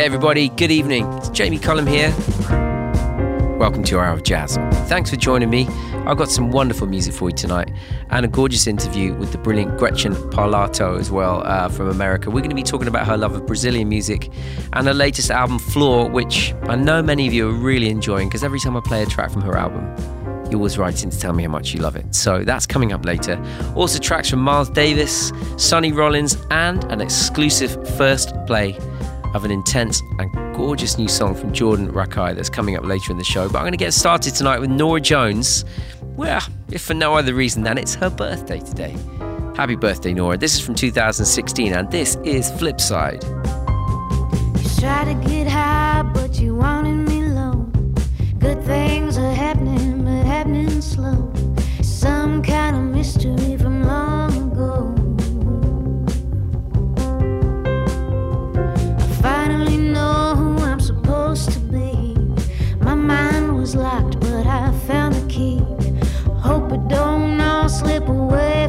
Hey, everybody, good evening. It's Jamie Cullum here. Welcome to our Hour of Jazz. Thanks for joining me. I've got some wonderful music for you tonight and a gorgeous interview with the brilliant Gretchen Parlato as well uh, from America. We're going to be talking about her love of Brazilian music and her latest album, Flor, which I know many of you are really enjoying because every time I play a track from her album, you're always write in to tell me how much you love it. So that's coming up later. Also, tracks from Miles Davis, Sonny Rollins, and an exclusive first play of an intense and gorgeous new song from Jordan Rakei that's coming up later in the show. But I'm going to get started tonight with Norah Jones. Well, if for no other reason than it's her birthday today. Happy birthday, Norah. This is from 2016, and this is Flipside. You try to get high, but you wanted me low. Good things are happening, but happening slow. Some kind of mystery was locked, but I found the key. Hope it don't all slip away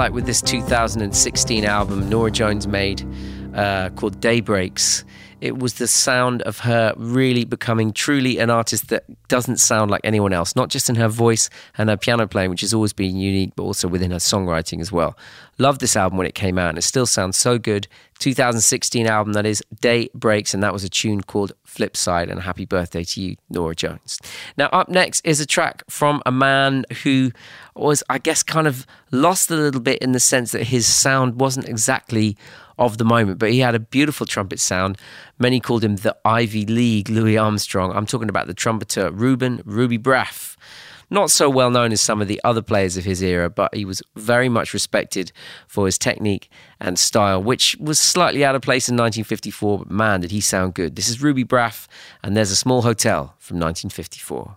like with this 2016 album Norah Jones made uh, called Day Breaks, it was the sound of her really becoming truly an artist that doesn't sound like anyone else, not just in her voice and her piano playing, which has always been unique, but also within her songwriting as well. Loved this album when it came out, and it still sounds so good. 2016 album that is Day Breaks, and that was a tune called Flipside. And happy birthday to you, Norah Jones. Now, up next is a track from a man who was, I guess, kind of lost a little bit in the sense that his sound wasn't exactly of the moment, but he had a beautiful trumpet sound. Many called him the Ivy League Louis Armstrong. I'm talking about the trumpeter Ruben Ruby Braff. Not so well known as some of the other players of his era, but he was very much respected for his technique and style, which was slightly out of place in 1954, but man, did he sound good. This is Ruby Braff, and there's a small hotel from 1954.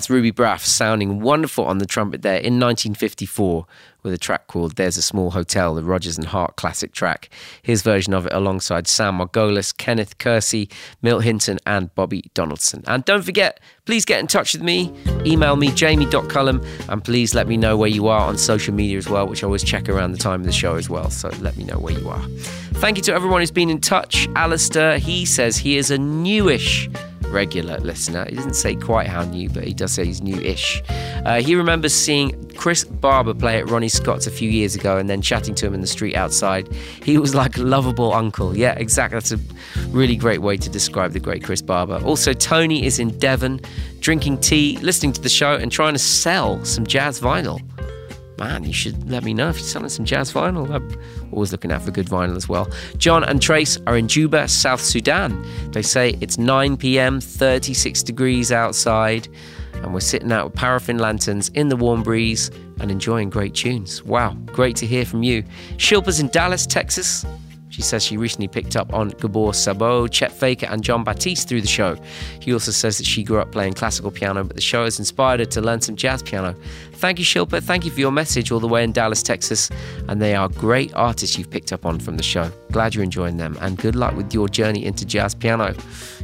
That's Ruby Braff sounding wonderful on the trumpet there in 1954 with a track called There's a Small Hotel, the Rodgers and Hart classic track. His version of it alongside Sam Margolis, Kenneth Kersey, Milt Hinton, and Bobby Donaldson. And don't forget, please get in touch with me. Email me, jamie.cullum, and please let me know where you are on social media as well, which I always check around the time of the show as well. So let me know where you are. Thank you to everyone who's been in touch. Alistair, he says he is a newish regular listener. He doesn't say quite how new, but he does say he's new-ish. Uh, he remembers seeing Chris Barber play at Ronnie Scott's a few years ago and then chatting to him in the street outside. He was like a lovable uncle. Yeah, exactly. That's a really great way to describe the great Chris Barber. Also, Tony is in Devon, drinking tea, listening to the show, and trying to sell some jazz vinyl man, you should let me know if you're selling some jazz vinyl. I'm always looking out for good vinyl as well. John and Trace are in Juba, South Sudan. They say it's 9 p.m., 36 degrees outside, and we're sitting out with paraffin lanterns in the warm breeze and enjoying great tunes. Wow, great to hear from you. Shilpa's in Dallas, Texas. She says she recently picked up on Gabor Szabo, Chet Faker, and Jon Batiste through the show. He also says that she grew up playing classical piano, but the show has inspired her to learn some jazz piano. Thank you, Shilpa. Thank you for your message all the way in Dallas, Texas. And they are great artists you've picked up on from the show. Glad you're enjoying them, and good luck with your journey into jazz piano.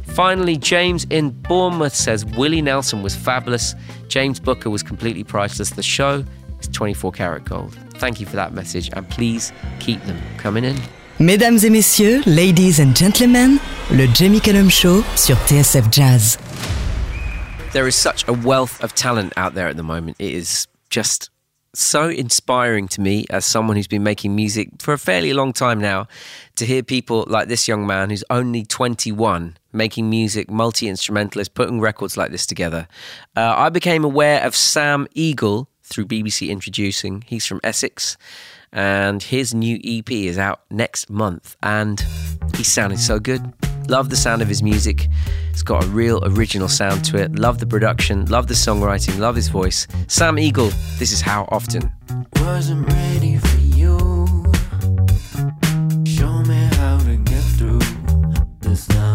Finally, James in Bournemouth says Willie Nelson was fabulous. James Booker was completely priceless. The show is 24 karat gold. Thank you for that message, and please keep them coming in. Mesdames et messieurs, ladies and gentlemen, le Jamie Cullum Show sur TSF Jazz. There is such a wealth of talent out there at the moment. It is just so inspiring to me as someone who's been making music for a fairly long time now to hear people like this young man who's only 21 making music, multi instrumentalist, putting records like this together. Uh, I became aware of Sam Eagle through BBC Introducing. He's from Essex and his new EP is out next month. And he's sounding so good. Love the sound of his music. It's got a real original sound to it. Love the production, love the songwriting, love his voice. Sam Eagle, this is how often. Show me how to get through this now.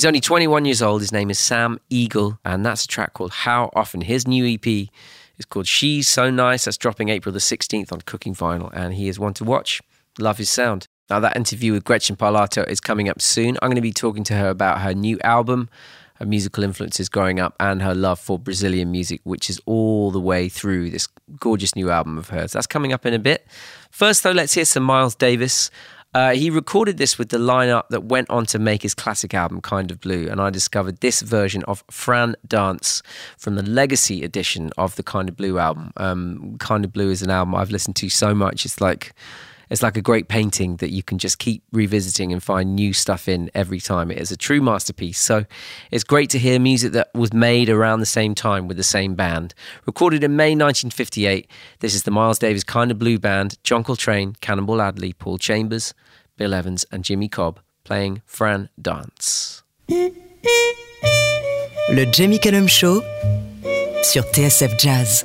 He's only 21 years old. His name is Sam Eagle, and that's a track called How Often. His new EP is called She's So Nice. That's dropping April the 16th on Cooking Vinyl, and he is one to watch. Love his sound. Now, that interview with Gretchen Parlato is coming up soon. I'm going to be talking to her about her new album, her musical influences growing up, and her love for Brazilian music, which is all the way through this gorgeous new album of hers. That's coming up in a bit. First, though, let's hear some Miles Davis. Uh, he recorded this with the lineup that went on to make his classic album, Kind of Blue, and I discovered this version of Fran Dance from the Legacy edition of the Kind of Blue album. Um, kind of Blue is an album I've listened to so much; it's like it's like a great painting that you can just keep revisiting and find new stuff in every time. It is a true masterpiece. So it's great to hear music that was made around the same time with the same band. Recorded in May 1958, this is the Miles Davis Kind of Blue Band, John Coltrane, Cannonball Adderley, Paul Chambers, Bill Evans, and Jimmy Cobb playing Fran Dance. Le Jamie Cullum Show sur TSF Jazz.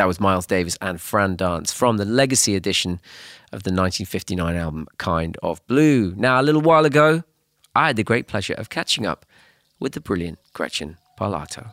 That was Miles Davis and Fran Dance from the Legacy edition of the 1959 album Kind of Blue. Now, a little while ago, I had the great pleasure of catching up with the brilliant Gretchen Parlato.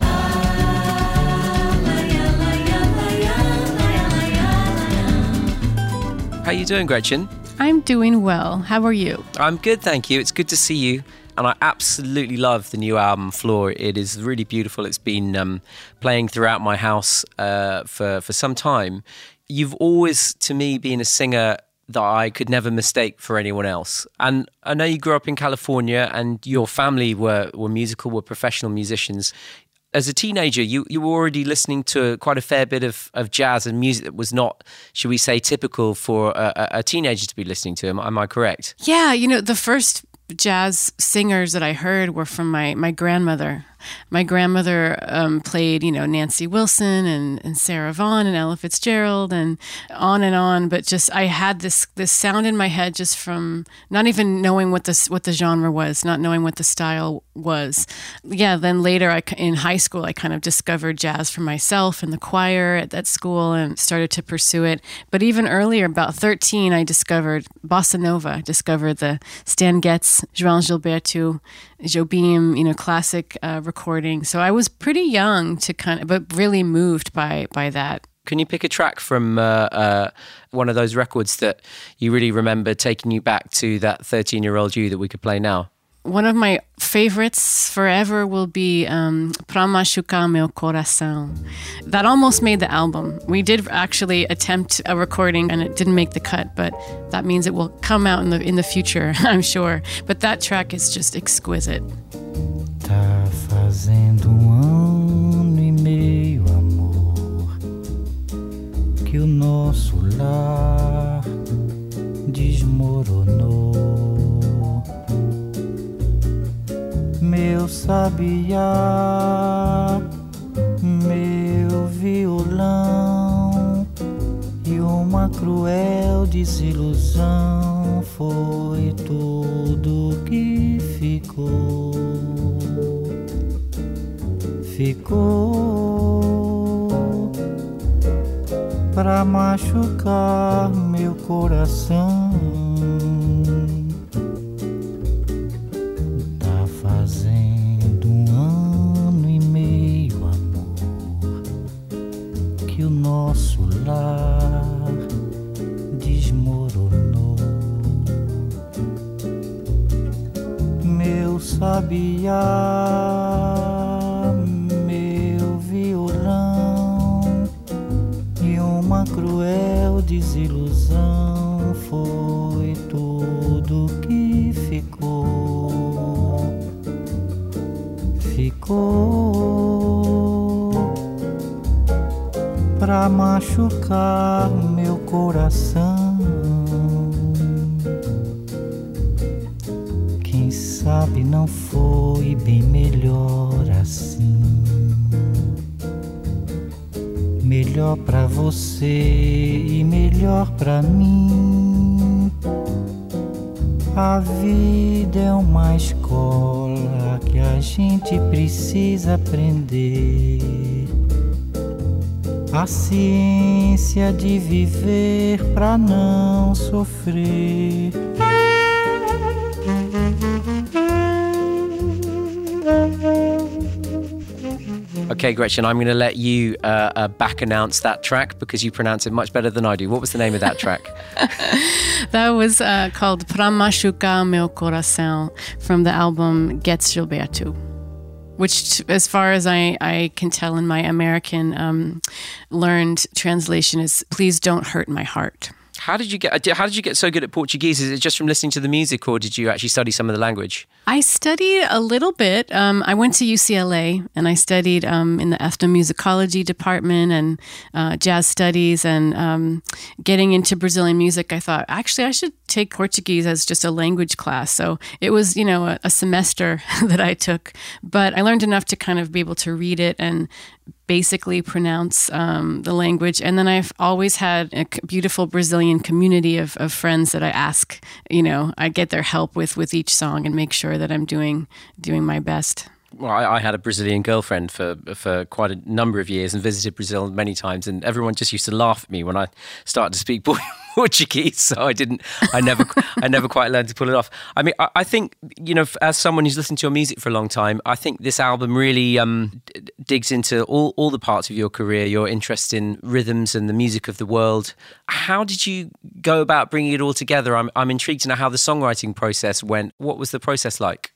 How are you doing, Gretchen? I'm doing well. How are you? I'm good, thank you. It's good to see you. And I absolutely love the new album, Flor. It is really beautiful. It's been um, playing throughout my house uh, for, for some time. You've always, to me, been a singer that I could never mistake for anyone else. And I know you grew up in California and your family were, were musical, were professional musicians as a teenager, you, you were already listening to quite a fair bit of, of jazz and music that was not, should we say, typical for a, a teenager to be listening to. Am, am I correct? Yeah, you know, the first jazz singers that I heard were from my, my grandmother my grandmother um, played, you know, Nancy Wilson and, and Sarah Vaughan and Ella Fitzgerald and on and on. But just I had this this sound in my head just from not even knowing what this what the genre was, not knowing what the style was. Yeah. Then later, I in high school, I kind of discovered jazz for myself in the choir at that school and started to pursue it. But even earlier, about thirteen, I discovered bossa nova. Discovered the Stan Getz, João Gilberto, Jobim, you know, classic uh, recording. So I was pretty young to kind of, but really moved by by that. Can you pick a track from uh, uh, one of those records that you really remember taking you back to that 13 year old you that we could play now? One of my favorites forever will be um, Pra Machucar Meu Coração. That almost made the album. We did actually attempt a recording and it didn't make the cut, but that means it will come out in the in the future, I'm sure. But that track is just exquisite. Tá fazendo um ano e meio, amor, que o nosso lar desmoronou. Meu sabiá, meu violão e uma cruel desilusão foi tudo que ficou. Ficou pra machucar meu coração. Sabiá, meu violão e uma cruel desilusão foi tudo que ficou. Ficou pra machucar meu coração. sabe, não foi bem melhor assim. Melhor para você e melhor para mim. A vida é uma escola que a gente precisa aprender. A ciência de viver para não sofrer. Okay, Gretchen, I'm going to let you uh, uh, back announce that track because you pronounce it much better than I do. What was the name of that track? that was uh, called Pra Machucar Meu Coração from the album Getz Gilberto which, as far as I, I can tell in my American um, learned translation, is "Please don't hurt my heart." How did you get? How did you get so good at Portuguese? Is it just from listening to the music, or did you actually study some of the language? I studied a little bit. Um, I went to UCLA and I studied um, in the ethnomusicology department and uh, jazz studies. And um, getting into Brazilian music, I thought actually I should take Portuguese as just a language class. So it was, you know, a, a semester that I took, but I learned enough to kind of be able to read it and basically pronounce um, the language. And then I've always had a beautiful Brazilian community of, of friends that I ask, you know, I get their help with with each song and make sure that I'm doing doing my best. well, I, I had a Brazilian girlfriend for for quite a number of years and visited Brazil many times, and everyone just used to laugh at me when I started to speak Portuguese. Portuguese, so I didn't, I never, I never quite learned to pull it off. I mean, I, I think you know, as someone who's listened to your music for a long time, I think this album really um, d- digs into all all the parts of your career, your interest in rhythms and the music of the world. How did you go about bringing it all together? I'm I'm intrigued to know how the songwriting process went. What was the process like?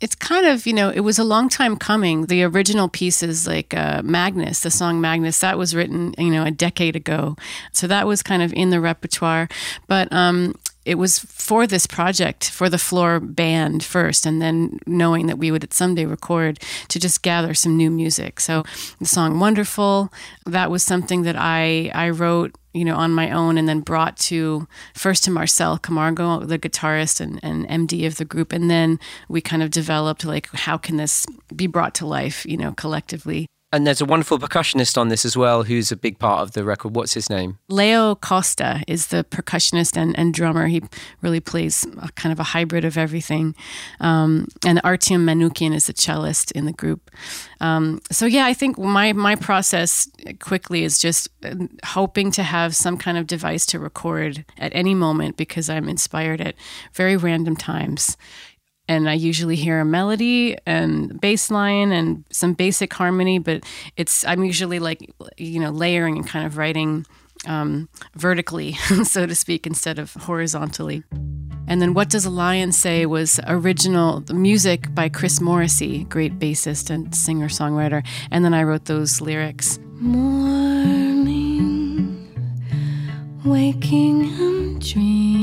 It's kind of, you know, it was a long time coming. The original pieces, like uh, Magnus, the song Magnus, that was written, you know, a decade ago. So that was kind of in the repertoire. But um, it was for this project, for the Flor band first, and then knowing that we would someday record to just gather some new music. So the song Wonderful, that was something that I, I wrote you know, on my own and then brought to first to Marcel Camargo, the guitarist and, and MD of the group. And then we kind of developed like, how can this be brought to life, you know, collectively? And there's a wonderful percussionist on this as well, who's a big part of the record. What's his name? Leo Costa is the percussionist and, and drummer. He really plays kind of a hybrid of everything. Um, and Artyom Manukyan is the cellist in the group. Um, so yeah, I think my my process quickly is just uh, hoping to have some kind of device to record at any moment because I'm inspired at very random times and I usually hear a melody and bass line and some basic harmony, but it's I'm usually like you know layering and kind of writing um, vertically, so to speak, instead of horizontally. And then What Does a Lion Say was original music by Chris Morrissey, great bassist and singer songwriter. And then I wrote those lyrics. Morning, waking and dreaming,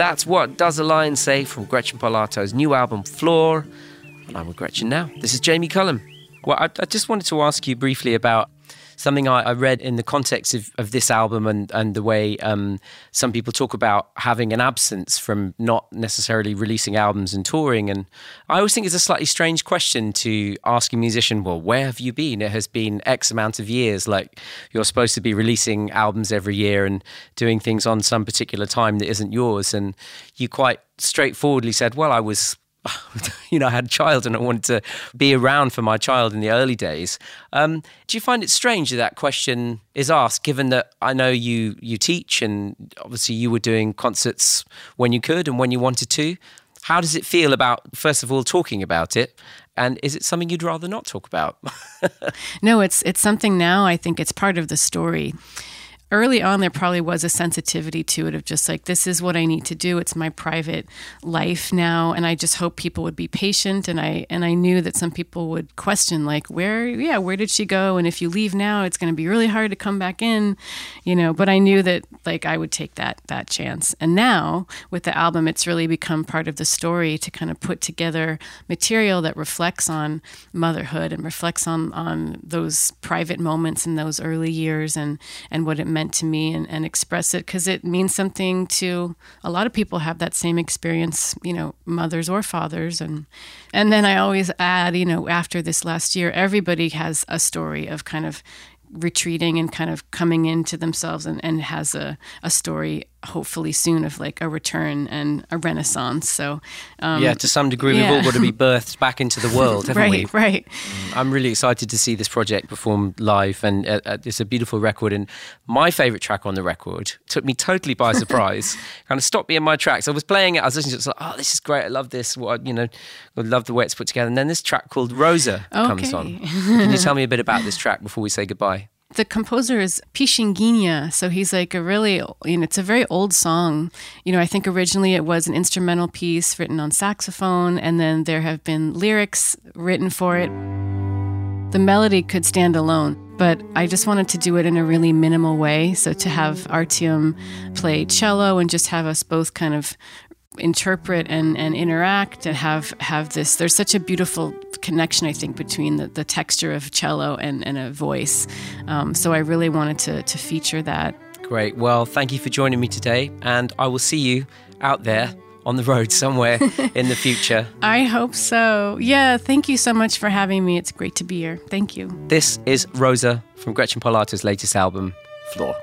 That's What Does a Lion Say from Gretchen Parlato's new album, Flor. And I'm with Gretchen now. This is Jamie Cullum. Well, I, I just wanted to ask you briefly about something I, I read in the context of, of this album and, and the way um, some people talk about having an absence from not necessarily releasing albums and touring. And I always think it's a slightly strange question to ask a musician, well, where have you been? It has been X amount of years. Like you're supposed to be releasing albums every year and doing things on some particular time that isn't yours. And you quite straightforwardly said, well, I was you know, I had a child and I wanted to be around for my child in the early days. Um, do you find it strange that that question is asked, given that I know you you teach and obviously you were doing concerts when you could and when you wanted to? How does it feel about, first of all, talking about it? And is it something you'd rather not talk about? No, it's it's something now. I think it's part of the story. Early on, there probably was a sensitivity to it of just like this is what I need to do. It's my private life now, and I just hope people would be patient. And I and I knew that some people would question like where yeah where did she go? And if you leave now, it's going to be really hard to come back in, you know. But I knew that like I would take that that chance. And now with the album, it's really become part of the story to kind of put together material that reflects on motherhood and reflects on on those private moments in those early years and and what it meant to me and, and express it because it means something to a lot of people have that same experience you know mothers or fathers. And and then i always add you know after this last year everybody has a story of kind of retreating and kind of coming into themselves and, and has a, a story hopefully soon of like a return and a renaissance so um, yeah, to some degree, we've all got to be birthed back into the world, haven't we? right right I'm really excited to see this project performed live, and uh, uh, it's a beautiful record. And my favorite track on the record took me totally by surprise, kind of stopped me in my tracks. I was playing it, I was listening to it, it's like, oh, this is great. I love this. What you know, I love the way it's put together. And then this track called Rosa comes on. Can you tell me a bit about this track before we say goodbye? The composer is Pixinguinha, so he's like a really, you know, it's a very old song. You know, I think originally it was an instrumental piece written on saxophone, and then there have been lyrics written for it. The melody could stand alone, but I just wanted to do it in a really minimal way. So to have Artyom play cello and just have us both kind of interpret and, and interact and have have this there's such a beautiful connection i think between the, the texture of cello and, and a voice. Um, so i really wanted to, to feature that. Great. Well, thank you for joining me today, and I will see you out there on the road somewhere in the future. i hope so. Yeah thank you so much for having me. It's great to be here. Thank you. This is Rosa from Gretchen Parlato's latest album, Flor.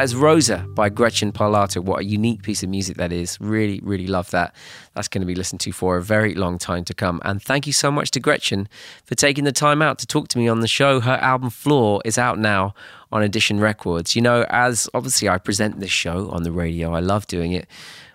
That is Rosa by Gretchen Parlato. What a unique piece of music that is. Really, really love that. That's going to be listened to for a very long time to come. And thank you so much to Gretchen for taking the time out to talk to me on the show. Her album Flor is out now on Edition Records. You know, as obviously I present this show on the radio, I love doing it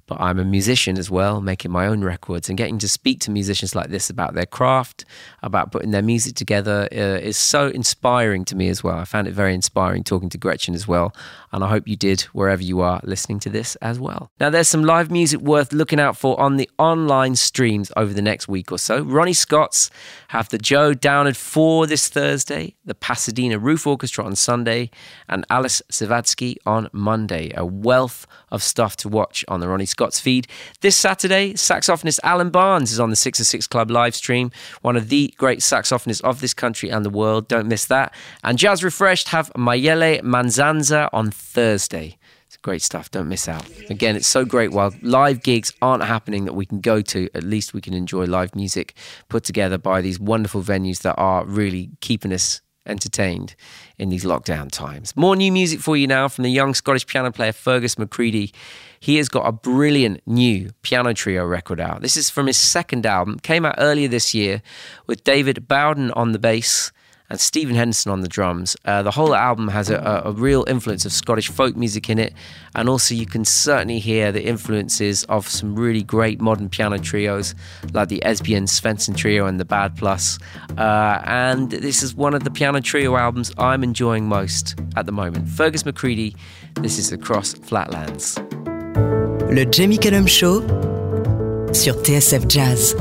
but I'm a musician as well, making my own records and getting to speak to musicians like this about their craft, about putting their music together uh, is so inspiring to me as well. I found it very inspiring talking to Gretchen as well, and I hope you did wherever you are listening to this as well. Now, there's some live music worth looking out for on the online streams over the next week or so. Ronnie Scott's have the Joe Downard 4 this Thursday, the Pasadena Roof Orchestra on Sunday, and Alice Zawadzki on Monday. A wealth of stuff to watch on the Ronnie Scott's feed. This Saturday, saxophonist Alan Barnes is on the 606 Club live stream, one of the great saxophonists of this country and the world. Don't miss that. And Jazz Refreshed have Mayele Manzanza on Thursday. It's great stuff. Don't miss out. Again, it's so great while live gigs aren't happening that we can go to, at least we can enjoy live music put together by these wonderful venues that are really keeping us entertained in these lockdown times. More new music for you now from the young Scottish piano player Fergus McCreadie. He has got a brilliant new piano trio record out. This is from his second album, came out earlier this year with David Bowden on the bass and Stephen Henderson on the drums. Uh, the whole album has a, a, real influence of Scottish folk music in it, and also you can certainly hear the influences of some really great modern piano trios like the Esbjörn Svensson Trio and the Bad Plus. Uh, and this is one of the piano trio albums I'm enjoying most at the moment. Fergus McCreadie, this is Across Flatlands. Le Jamie Cullum Show sur TSF Jazz.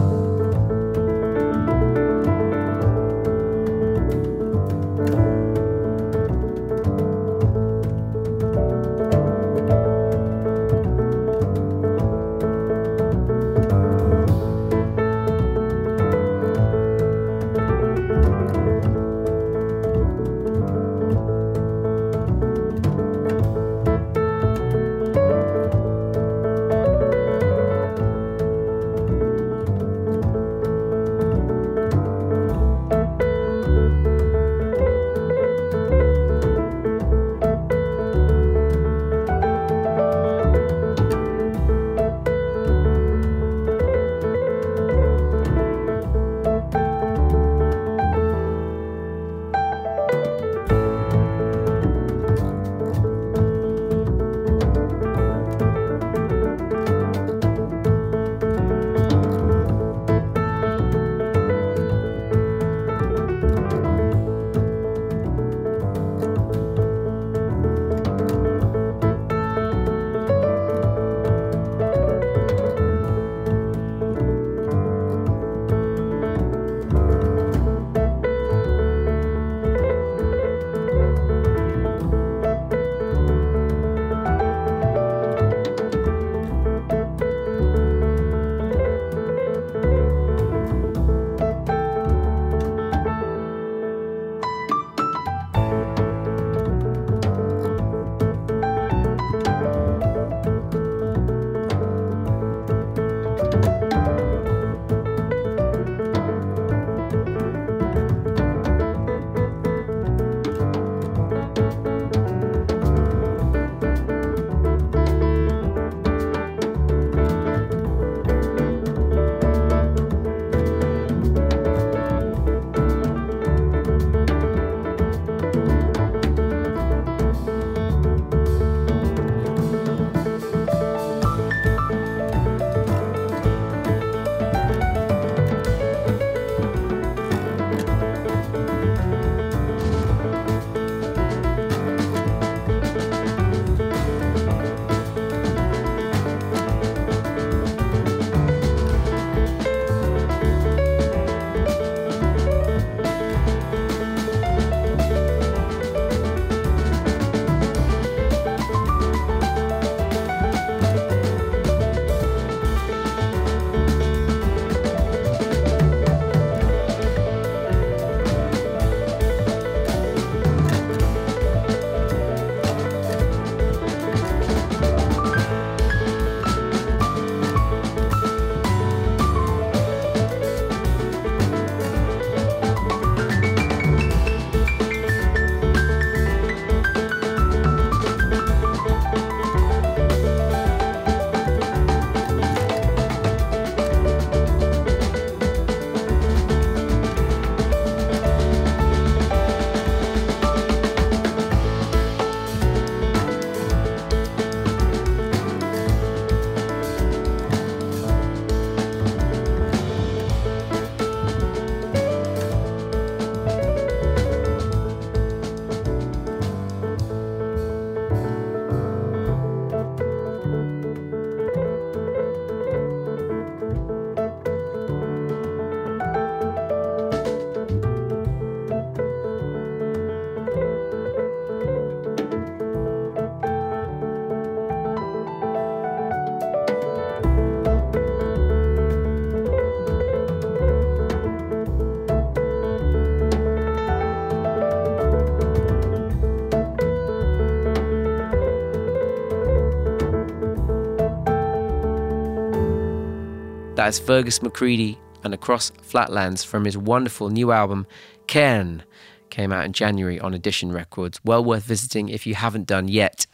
That is Fergus McCreadie and Across Flatlands from his wonderful new album, Cairn. Came out in January on Edition Records. Well worth visiting if you haven't done yet.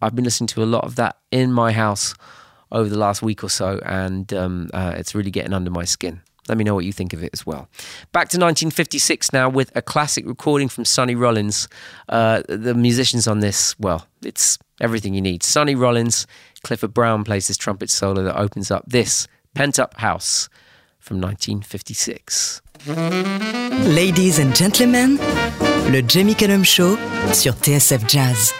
I've been listening to a lot of that in my house over the last week or so, and um, uh, it's really getting under my skin. Let me know what you think of it as well. Back to 1956 now with a classic recording from Sonny Rollins. Uh, the musicians on this, well, it's everything you need. Sonny Rollins, Clifford Brown plays his trumpet solo that opens up this Pent Up House from 1956. Ladies and gentlemen, le Jamie Cullum Show sur TSF Jazz.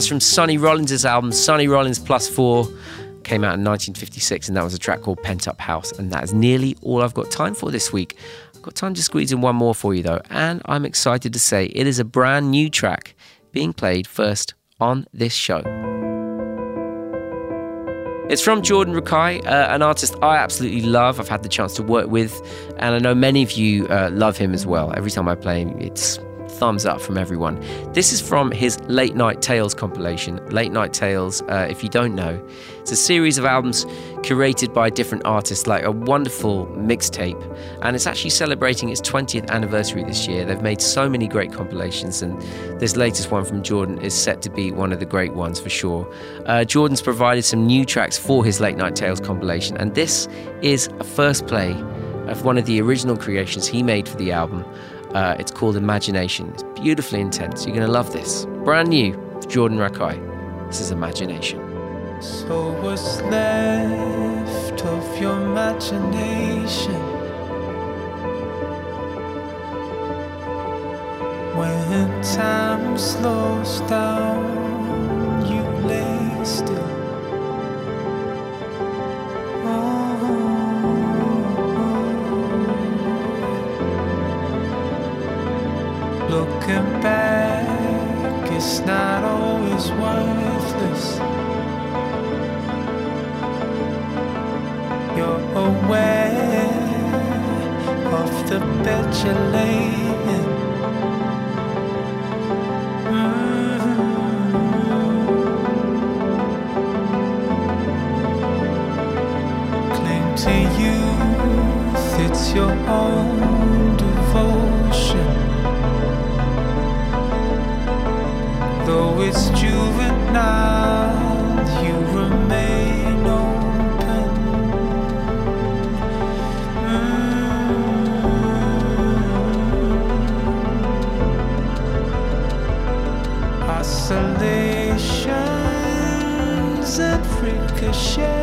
That's from Sonny Rollins' album, Sonny Rollins Plus Four. Came out in 1956, and that was a track called Pent Up House. And that is nearly all I've got time for this week. I've got time to squeeze in one more for you, though, and I'm excited to say it is a brand new track being played first on this show. It's from Jordan Rakei, uh, an artist I absolutely love. I've had the chance to work with, and I know many of you uh, love him as well. Every time I play him, it's thumbs up from everyone. This is from his Late Night Tales compilation. Late Night Tales, uh, if you don't know, it's a series of albums curated by different artists, like a wonderful mixtape. And it's actually celebrating its 20th anniversary this year. They've made so many great compilations, and this latest one from Jordan is set to be one of the great ones for sure. Uh, Jordan's provided some new tracks for his Late Night Tales compilation, and this is a first play of one of the original creations he made for the album. Uh, it's called Imagination. It's beautifully intense. You're going to love this. Brand new, Jordan Rakei. This is Imagination. So what's left of your imagination? When time slows down, always worthless. You're aware of the bed you lay ricochets.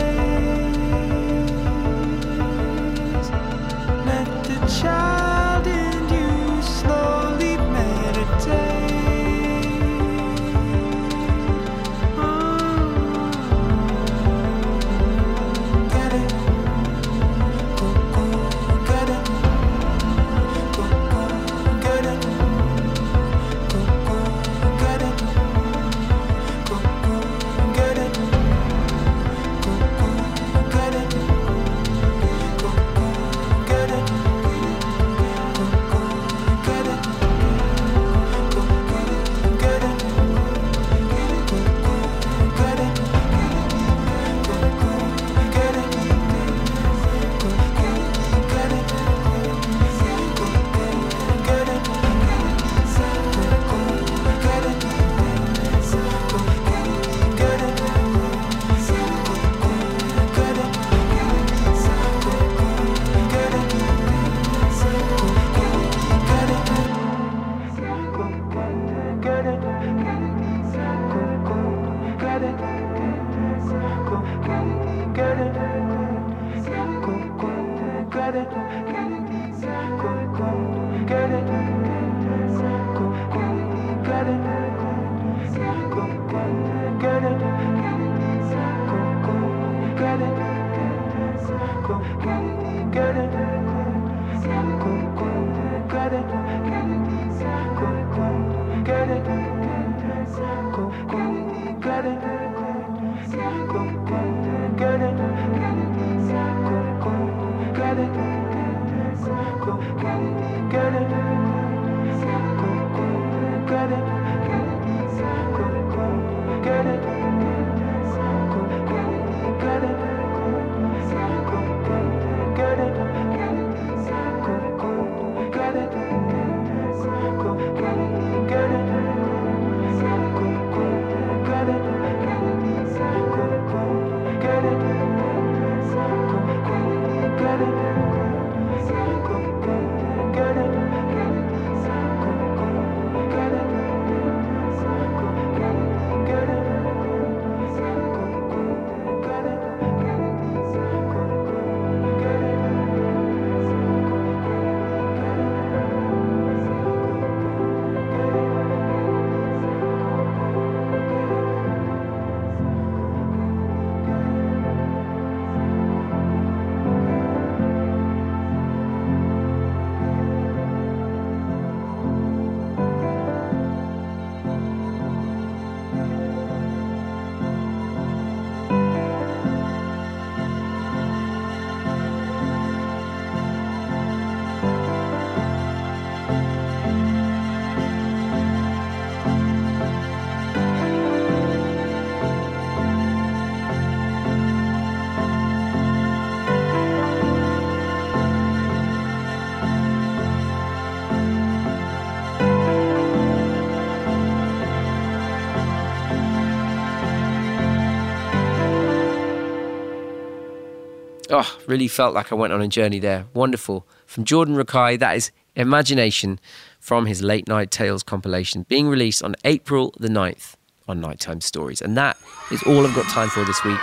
Really felt like I went on a journey there. Wonderful. From Jordan Rakei, that is Imagination from his Late Night Tales compilation, being released on April the 9th on Nighttime Stories. And that is all I've got time for this week.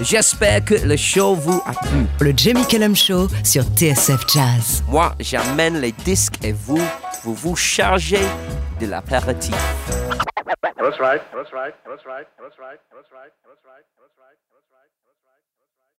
J'espère que le show vous a plu. Le Cullum Show sur TSF Jazz. Moi, j'amène les disques et vous, vous vous chargez de l'apéritif. That's right. That's right. That's right. That's right. That's right.